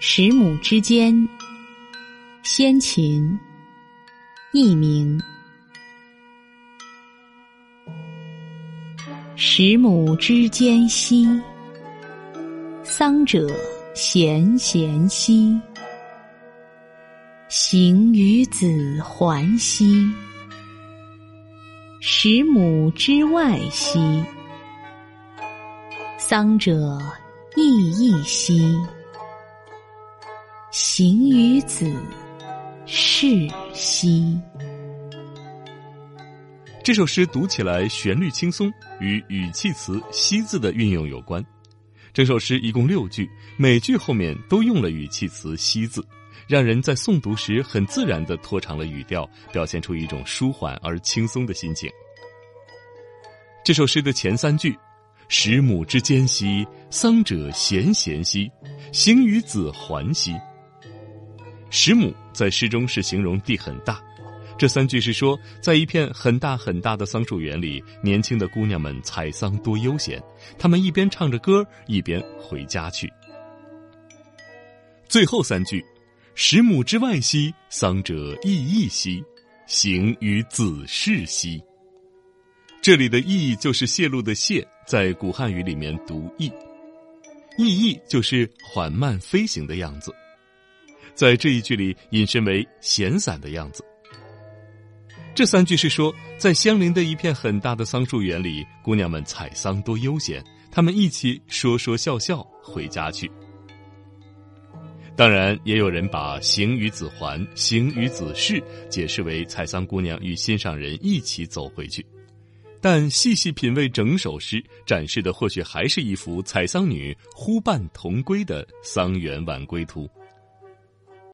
十亩之间，先秦，佚名。十亩之间兮，丧者咸咸兮，行于子桓兮。十亩之外兮，丧者亦亦兮，行于子是兮。这首诗读起来旋律轻松，与语气词“兮”字的运用有关。整首诗一共六句，每句后面都用了语气词“兮”字，让人在诵读时很自然地拖长了语调，表现出一种舒缓而轻松的心情。这首诗的前三句：“十亩之间兮，丧者咸咸兮，行于子桓兮。”十亩在诗中是形容地很大。这三句是说，在一片很大很大的桑树园里，年轻的姑娘们采桑多悠闲。她们一边唱着歌，一边回家去。最后三句：“十亩之外兮，桑者亦亦兮，行于子氏兮。”这里的“翼”就是泄露的“泄”，在古汉语里面读“翼”，“翼翼”就是缓慢飞行的样子。在这一句里，引申为闲散的样子。这三句是说，在相邻的一片很大的桑树园里，姑娘们采桑多悠闲，她们一起说说笑笑回家去。当然，也有人把“行于子桓，行于子氏”解释为采桑姑娘与心上人一起走回去。但细细品味整首诗，展示的或许还是一幅采桑女呼伴同归的桑园晚归图。